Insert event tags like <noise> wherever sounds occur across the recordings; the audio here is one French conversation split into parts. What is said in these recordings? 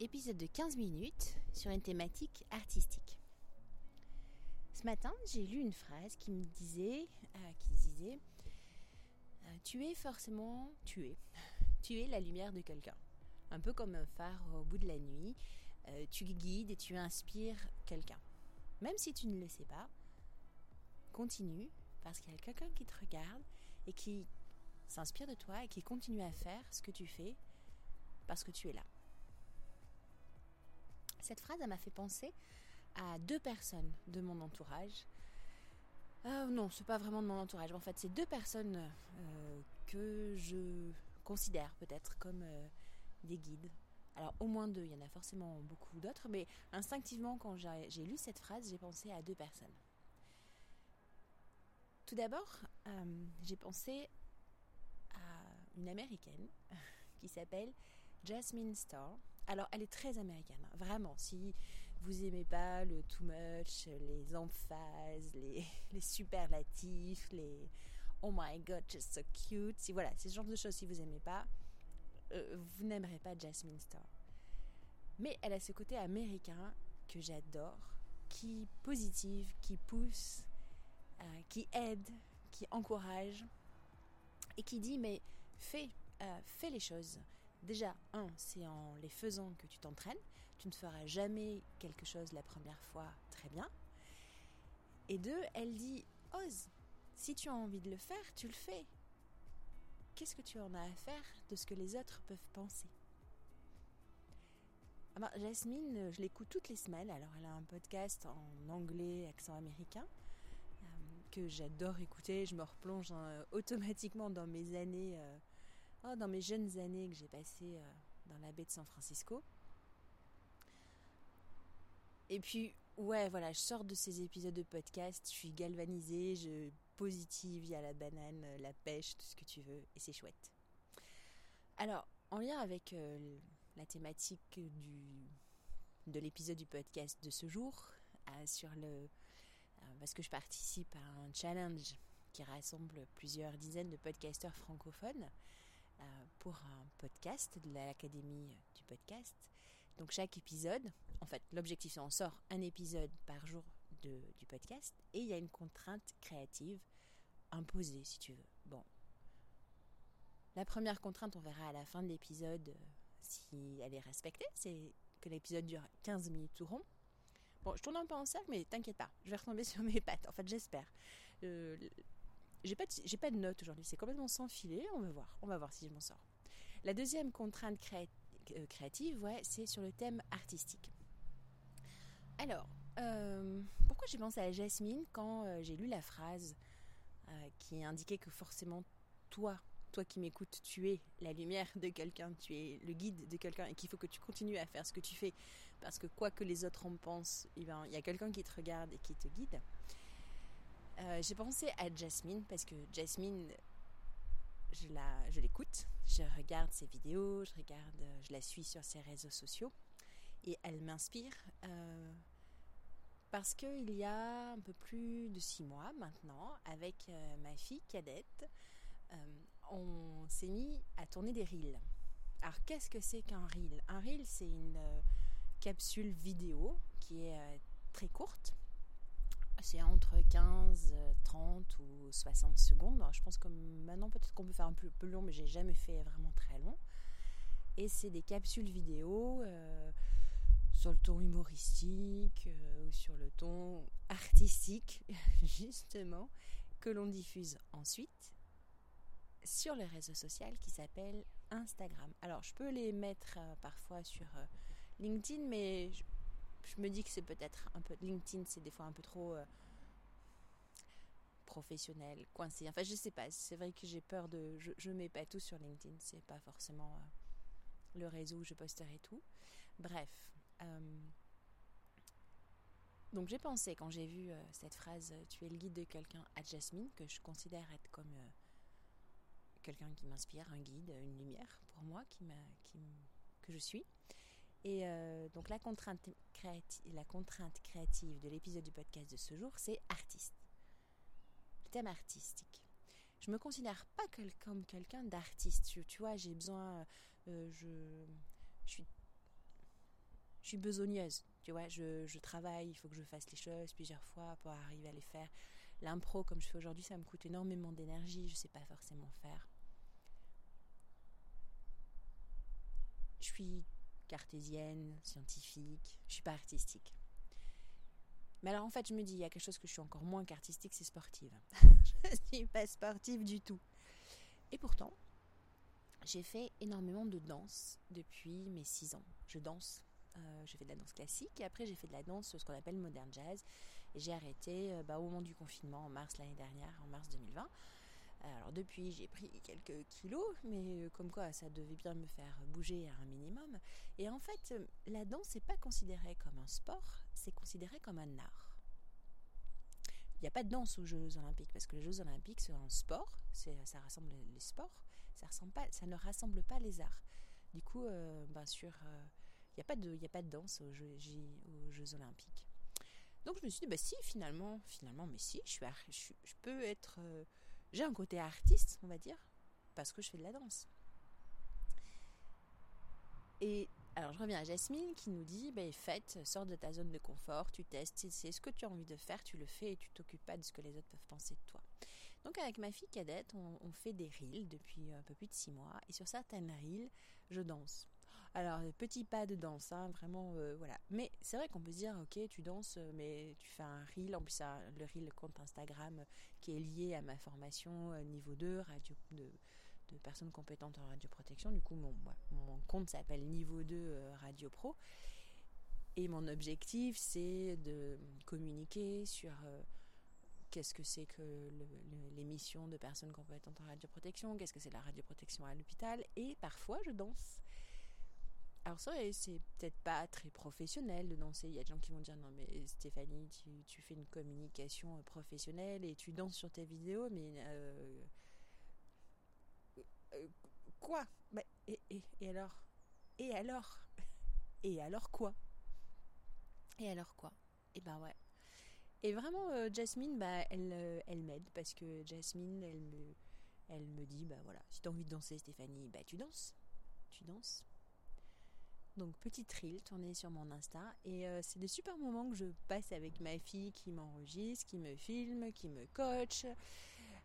épisode de 15 minutes sur une thématique artistique. Ce matin, j'ai lu une phrase qui me disait, euh, euh, tu es forcément, tu es, <laughs> tu es la lumière de quelqu'un. Un peu comme un phare au bout de la nuit, euh, tu guides et tu inspires quelqu'un. Même si tu ne le sais pas, continue parce qu'il y a quelqu'un qui te regarde et qui s'inspire de toi et qui continue à faire ce que tu fais parce que tu es là. Cette phrase, m'a fait penser à deux personnes de mon entourage. Euh, non, c'est pas vraiment de mon entourage. En fait, c'est deux personnes euh, que je considère peut-être comme euh, des guides. Alors, au moins deux, il y en a forcément beaucoup d'autres, mais instinctivement, quand j'ai lu cette phrase, j'ai pensé à deux personnes. Tout d'abord, j'ai pensé à une américaine <laughs> qui s'appelle Jasmine Starr. Alors, elle est très américaine, hein. vraiment. Si vous aimez pas le too much, les emphases, <laughs> les, superlatifs, les oh my god, just so cute, si voilà, ce genre de choses, si vous aimez pas, euh, vous n'aimerez pas Jasmine Star. Mais elle a ce côté américain que j'adore, qui positive, qui pousse, euh, qui aide, qui encourage et qui dit mais fais, euh, fais les choses. Déjà, un, c'est en les faisant que tu t'entraînes. Tu ne feras jamais quelque chose la première fois très bien. Et deux, elle dit, ose. Si tu as envie de le faire, tu le fais. Qu'est-ce que tu en as à faire de ce que les autres peuvent penser? Alors, Jasmine, je l'écoute toutes les semaines. Alors, elle a un podcast en anglais, accent américain, euh, que j'adore écouter. Je me replonge hein, automatiquement dans mes années euh, Oh, dans mes jeunes années que j'ai passées euh, dans la baie de San Francisco. Et puis, ouais, voilà, je sors de ces épisodes de podcast, je suis galvanisée, je positive, il y a la banane, euh, la pêche, tout ce que tu veux, et c'est chouette. Alors, en lien avec euh, la thématique du, de l'épisode du podcast de ce jour, sur le, parce que je participe à un challenge qui rassemble plusieurs dizaines de podcasteurs francophones, pour un podcast de l'Académie du podcast. Donc chaque épisode, en fait, l'objectif c'est on sort un épisode par jour du podcast et il y a une contrainte créative imposée si tu veux. Bon. La première contrainte, on verra à la fin de l'épisode euh, si elle est respectée, c'est que l'épisode dure 15 minutes tout rond. Bon, je tourne un peu en cercle, mais t'inquiète pas, je vais retomber <laughs> sur mes pattes. En fait, j'espère. Euh, j'ai pas, de, pas de notes aujourd'hui, c'est complètement sans filet. On va voir, on va voir si je m'en sors. La deuxième contrainte euh, créative, ouais, c'est sur le thème artistique. Alors, euh, pourquoi j'ai pensé à Jasmine quand euh, j'ai lu la phrase qui indiquait que forcément toi, toi qui m'écoutes, tu es la lumière de quelqu'un, tu es le guide de quelqu'un et qu'il faut que tu continues à faire ce que tu fais parce que quoi que les autres en pensent, eh ben, il y a quelqu'un qui te regarde et qui te guide. Euh, j'ai pensé à Jasmine parce que Jasmine, je la, je l'écoute, je regarde ses vidéos, je regarde, je la suis sur ses réseaux sociaux et elle m'inspire euh, parce qu'il y a un peu plus de six mois maintenant, avec euh, ma fille cadette, on s'est mis à tourner des reels. Alors qu'est-ce que c'est qu'un reel? Un reel, c'est une capsule vidéo qui est très c'est entre 15, 30 ou 60 secondes. je pense que maintenant peut-être qu'on peut faire un peu plus long, mais j'ai jamais fait vraiment très long. Et c'est des capsules vidéo euh, sur le ton humoristique euh, ou sur le ton artistique, <laughs> justement, que l'on diffuse ensuite sur le réseau social qui s'appelle Instagram. Alors, je peux les mettre euh, parfois sur LinkedIn, mais je me dis que c'est peut-être un peu LinkedIn, c'est des fois un peu trop euh, professionnel, coincé. Enfin, je sais pas. C'est vrai que j'ai peur de. Je, je mets pas tout sur LinkedIn. C'est pas forcément euh, le réseau où je posterai tout. Bref. Euh, donc j'ai pensé quand j'ai vu cette phrase "Tu es le guide de quelqu'un" à Jasmine, que je considère être comme quelqu'un qui m'inspire, un guide, une lumière pour moi, qui, que je suis. Et euh, donc la contrainte, créative, de l'épisode du podcast de ce jour, c'est artiste. Le thème artistique. Je me considère pas comme quelqu'un d'artiste. Tu, vois, j'ai besoin, euh, je, suis, besogneuse. Tu vois, je travaille, il faut que je fasse les choses plusieurs fois pour arriver à les faire. L'impro, comme je fais aujourd'hui, ça me coûte énormément d'énergie, je ne sais pas forcément faire. Je suis cartésienne, scientifique, je suis pas artistique. Mais alors en fait, je me dis, il y a quelque chose que je suis encore moins qu'artistique, c'est sportive. <laughs> je suis pas sportive du tout. Et pourtant, j'ai fait énormément de danse depuis mes 6 ans. Je danse, euh, j'ai fait de la danse classique et après j'ai fait de la danse, ce qu'on appelle modern jazz. Et j'ai arrêté euh, bah, au moment du confinement en mars l'année dernière, en mars 2020. Alors depuis, j'ai pris quelques kilos, mais euh, comme quoi ça devait bien me faire bouger à un minimum. Et en fait, la danse n'est pas considérée comme un sport, c'est considéré comme un art. Il n'y a pas de danse aux Jeux Olympiques parce que les Jeux Olympiques c'est un sport, ça rassemble les sports, ça, ne rassemble pas les arts. Du coup, euh, ben euh, il n'y a, pas de, danse aux Jeux, Olympiques. Donc je me suis dit, bah si, finalement, finalement, mais si, je peux être... J'ai un côté artiste, on va dire, parce que je fais de la danse. Et alors je reviens à Jasmine qui nous dit bah, faites, sors de ta zone de confort, tu testes, c'est ce que tu as envie de faire, tu le fais et tu t'occupes pas de ce que les autres peuvent penser de toi. Donc avec ma fille cadette, on, fait des reels depuis un peu plus de six mois et sur certaines reels, je danse. Alors, petit pas de danse, hein, vraiment, euh, voilà. Mais c'est vrai qu'on peut se dire, ok, tu danses, mais tu fais un reel, en plus, le reel compte Instagram qui est lié à ma formation euh, niveau 2, radio, de, personnes compétentes en radioprotection. Du coup, mon, compte s'appelle Niveau 2 euh, Radio Pro. Et mon objectif, c'est de communiquer sur euh, qu'est-ce que c'est que l'émission de personnes compétentes en radioprotection, qu'est-ce que c'est la radioprotection à l'hôpital. Et parfois, je danse. Alors ça, c'est peut-être pas très professionnel de danser. Il y a des gens qui vont dire non mais Stéphanie, tu, fais une communication professionnelle et tu danses sur tes vidéos, mais euh, euh, quoi? Bah, et, alors? Et alors? Et alors quoi? Et alors quoi? Et ben ouais. Et vraiment, euh, Jasmine, bah, elle, euh, elle m'aide parce que Jasmine, elle me, elle me dit, bah voilà, si t'as envie de danser, Stéphanie, bah tu danses. Tu danses. Donc petite reel tournée sur mon Insta et c'est des super moments que je passe avec ma fille qui m'enregistre, qui me filme, qui me coach,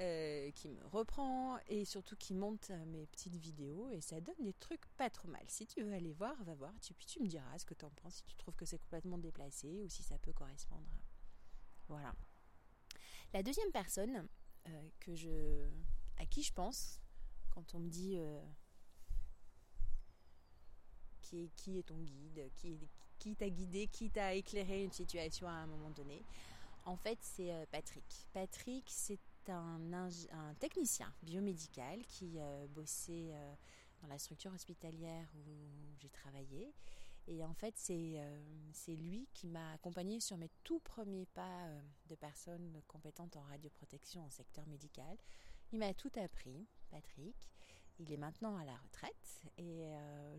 euh, qui me reprend et surtout qui monte mes petites vidéos et ça donne des trucs pas trop mal. Si tu veux aller voir, va voir, tu, puis tu me diras ce que tu en penses, si tu trouves que c'est complètement déplacé ou si ça peut correspondre. Voilà. La deuxième personne euh, que je, à qui je pense quand on me dit euh, qui, est, ton guide, qui, t'a guidé, qui t'a éclairé une situation à un moment donné, en fait c'est Patrick. Patrick c'est un, technicien biomédical qui euh, bossait euh, dans la structure hospitalière où j'ai travaillé. Et en fait, c'est euh, lui qui m'a accompagné sur mes tout premiers pas de personnes compétentes en radioprotection en secteur médical. Il m'a tout appris, Patrick. Il est maintenant à la retraite et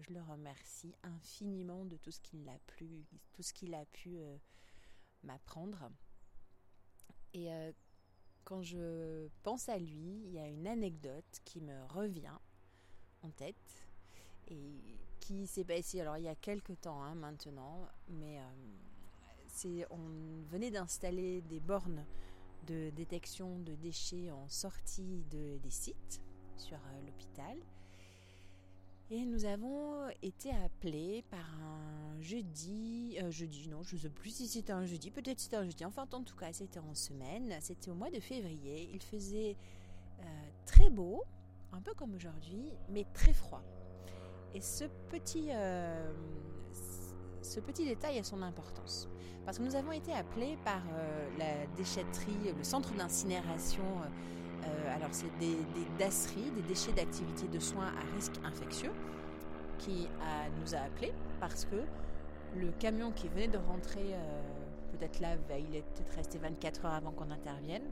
je le remercie infiniment de tout ce qu'il a, pu, pu m'apprendre. Et quand je pense à lui, il y a une anecdote qui me revient en tête et qui s'est passée alors il y a quelques temps hein, maintenant, mais euh, c'est on venait d'installer des bornes de détection de déchets en sortie de, des sites sur euh, l'hôpital. Et nous avons été appelés par un jeudi, euh, jeudi non, je ne sais plus si c'était un jeudi, peut-être c'était un jeudi, enfin en tout cas c'était en semaine, c'était au mois de février, il faisait euh, très beau, un peu comme aujourd'hui, mais très froid. Et ce petit, ce petit détail a son importance, parce que nous avons été appelés par la déchetterie, le centre d'incinération euh, alors c'est des, des des déchets d'activité de soins à risque infectieux, qui nous a appelés parce que le camion qui venait de rentrer, euh, peut-être là, il est peut-être resté 24 heures avant qu'on intervienne,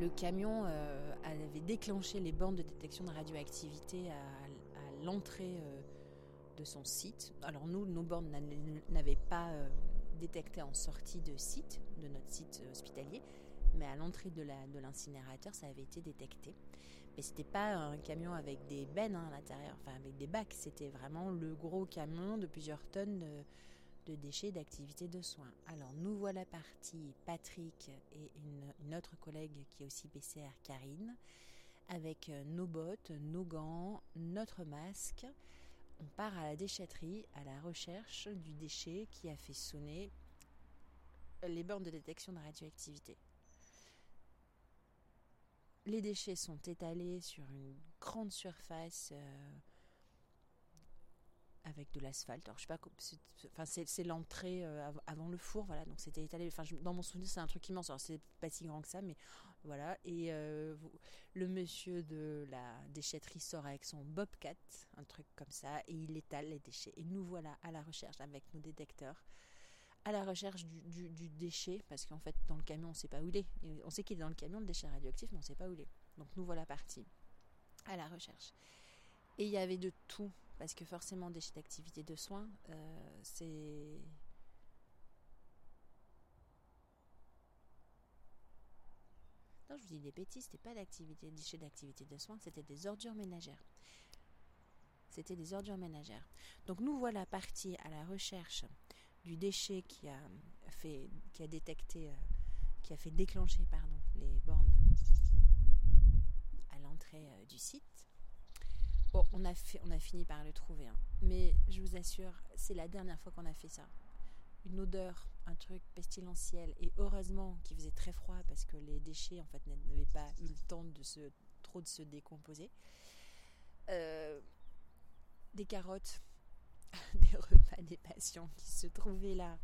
le camion euh, avait déclenché les bornes de détection de radioactivité à, l'entrée de son site. Alors nous, nos bornes n'avaient pas détecté en sortie de site, de notre site hospitalier, mais à l'entrée de l'incinérateur, ça avait été détecté. Mais c'était pas un camion avec des bennes hein, à l'intérieur, enfin avec des bacs. C'était vraiment le gros camion de plusieurs tonnes de, déchets d'activités de soins. Alors nous voilà partis, Patrick et une, une, autre collègue qui est aussi PCR, Karine, avec nos bottes, nos gants, notre masque. On part à la déchetterie à la recherche du déchet qui a fait sonner les bornes de détection de radioactivité. Les déchets sont étalés sur une grande surface euh, avec de l'asphalte. Je sais pas, c'est l'entrée euh, avant le four, voilà. Donc c'était étalé. Enfin dans mon souvenir c'est un truc immense. Alors c'est pas si grand que ça, mais voilà. Et euh, le monsieur de la déchetterie sort avec son bobcat, un truc comme ça, et il étale les déchets. Et nous voilà à la recherche avec nos détecteurs à la recherche du, déchet, parce qu'en fait, dans le camion, on ne sait pas où il est. on sait qu'il est dans le camion, le déchet radioactif, mais on ne sait pas où il est. Donc nous voilà partis à la recherche. Et il y avait de tout, parce que forcément, déchets d'activité de soins, euh, c'est... Non, je vous dis des bêtises, c'était pas d'activité, déchets d'activité de soins, c'était des ordures ménagères. C'était des ordures ménagères. Donc nous voilà partis à la recherche du déchet qui a fait, qui a détecté, euh, qui a fait déclencher pardon, les bornes à l'entrée euh, du site. Bon, on a, fait, on a fini par le trouver, hein. mais je vous assure, c'est la dernière fois qu'on a fait ça. Une odeur, un truc pestilentiel, et heureusement qu'il faisait très froid parce que les déchets en fait n'avaient pas eu le temps de se trop de se décomposer. Euh, des carottes <laughs> des repas des patients qui se trouvaient là,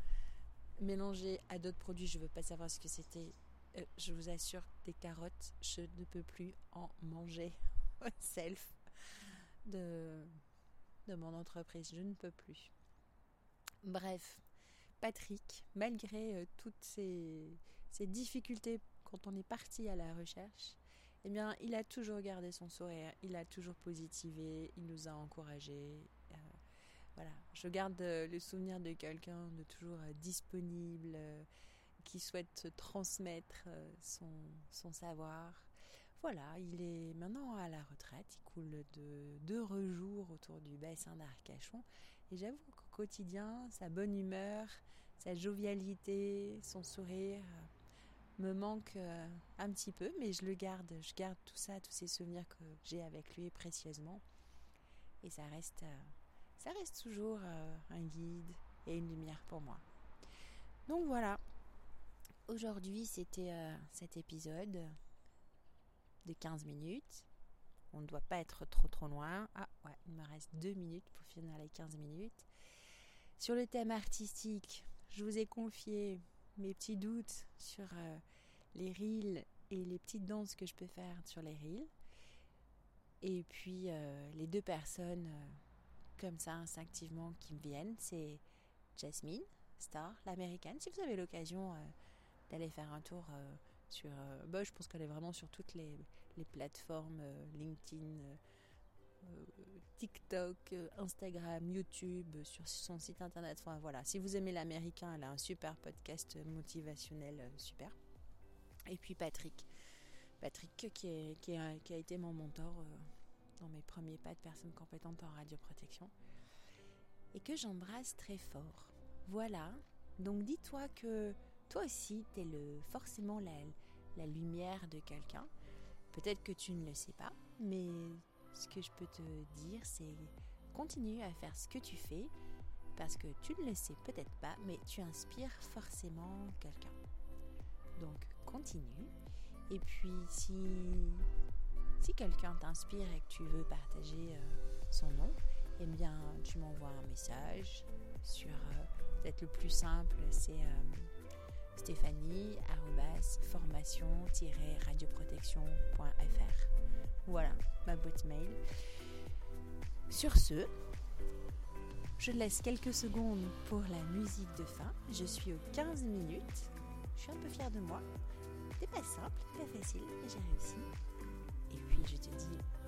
mélangés à d'autres produits. Je ne veux pas savoir ce que c'était. Euh, je vous assure, des carottes, je ne peux plus en manger. <laughs> Self de, de mon entreprise, je ne peux plus. Bref, Patrick, malgré euh, toutes ces, ces, difficultés quand on est parti à la recherche, eh bien, il a toujours gardé son sourire, il a toujours positivé, il nous a encouragés, voilà, je garde euh, le souvenir de quelqu'un de toujours euh, disponible, euh, qui souhaite transmettre son, savoir. Voilà, il est maintenant à la retraite, il coule de d'heureux jours autour du bassin d'Arcachon. Et j'avoue qu'au quotidien, sa bonne humeur, sa jovialité, son sourire me manque un petit peu, mais je le garde, je garde tout ça, tous ces souvenirs que j'ai avec lui précieusement. Et ça reste ça reste toujours euh, un guide et une lumière pour moi. Donc voilà, aujourd'hui c'était euh, cet épisode de 15 minutes. On ne doit pas être trop trop loin. Ah ouais, il me reste 2 minutes pour finir les 15 minutes. Sur le thème artistique, je vous ai confié mes petits doutes sur euh, les reels et les petites danses que je peux faire sur les reels. Et puis les deux personnes comme ça instinctivement qui me viennent, c'est Jasmine Star, l'américaine. Si vous avez l'occasion euh, d'aller faire un tour euh, sur... Euh, bah, je pense qu'elle est vraiment sur toutes les, les plateformes, LinkedIn, TikTok, Instagram, YouTube, sur son site internet. Enfin voilà, si vous aimez l'américain, elle a un super podcast motivationnel, super. Et puis Patrick. Patrick qui a été mon mentor mes premiers pas de personnes compétentes en radioprotection et que j'embrasse très fort. Voilà, donc dis-toi que toi aussi, tu es forcément la lumière de quelqu'un. Peut-être que tu ne le sais pas, mais ce que je peux te dire, c'est continue à faire ce que tu fais parce que tu ne le sais peut-être pas, mais tu inspires forcément quelqu'un. Donc continue. Et puis si si quelqu'un t'inspire et que tu veux partager euh, son nom, eh bien, tu m'envoies un message sur euh, peut-être le plus simple, c'est euh, stéphanie formation-radioprotection.fr. Voilà ma boîte mail. Sur ce, je laisse quelques secondes pour la musique de fin. Je suis aux 15 minutes. Je suis un peu fière de moi. C'était pas simple, pas facile, mais j'ai réussi. Et puis je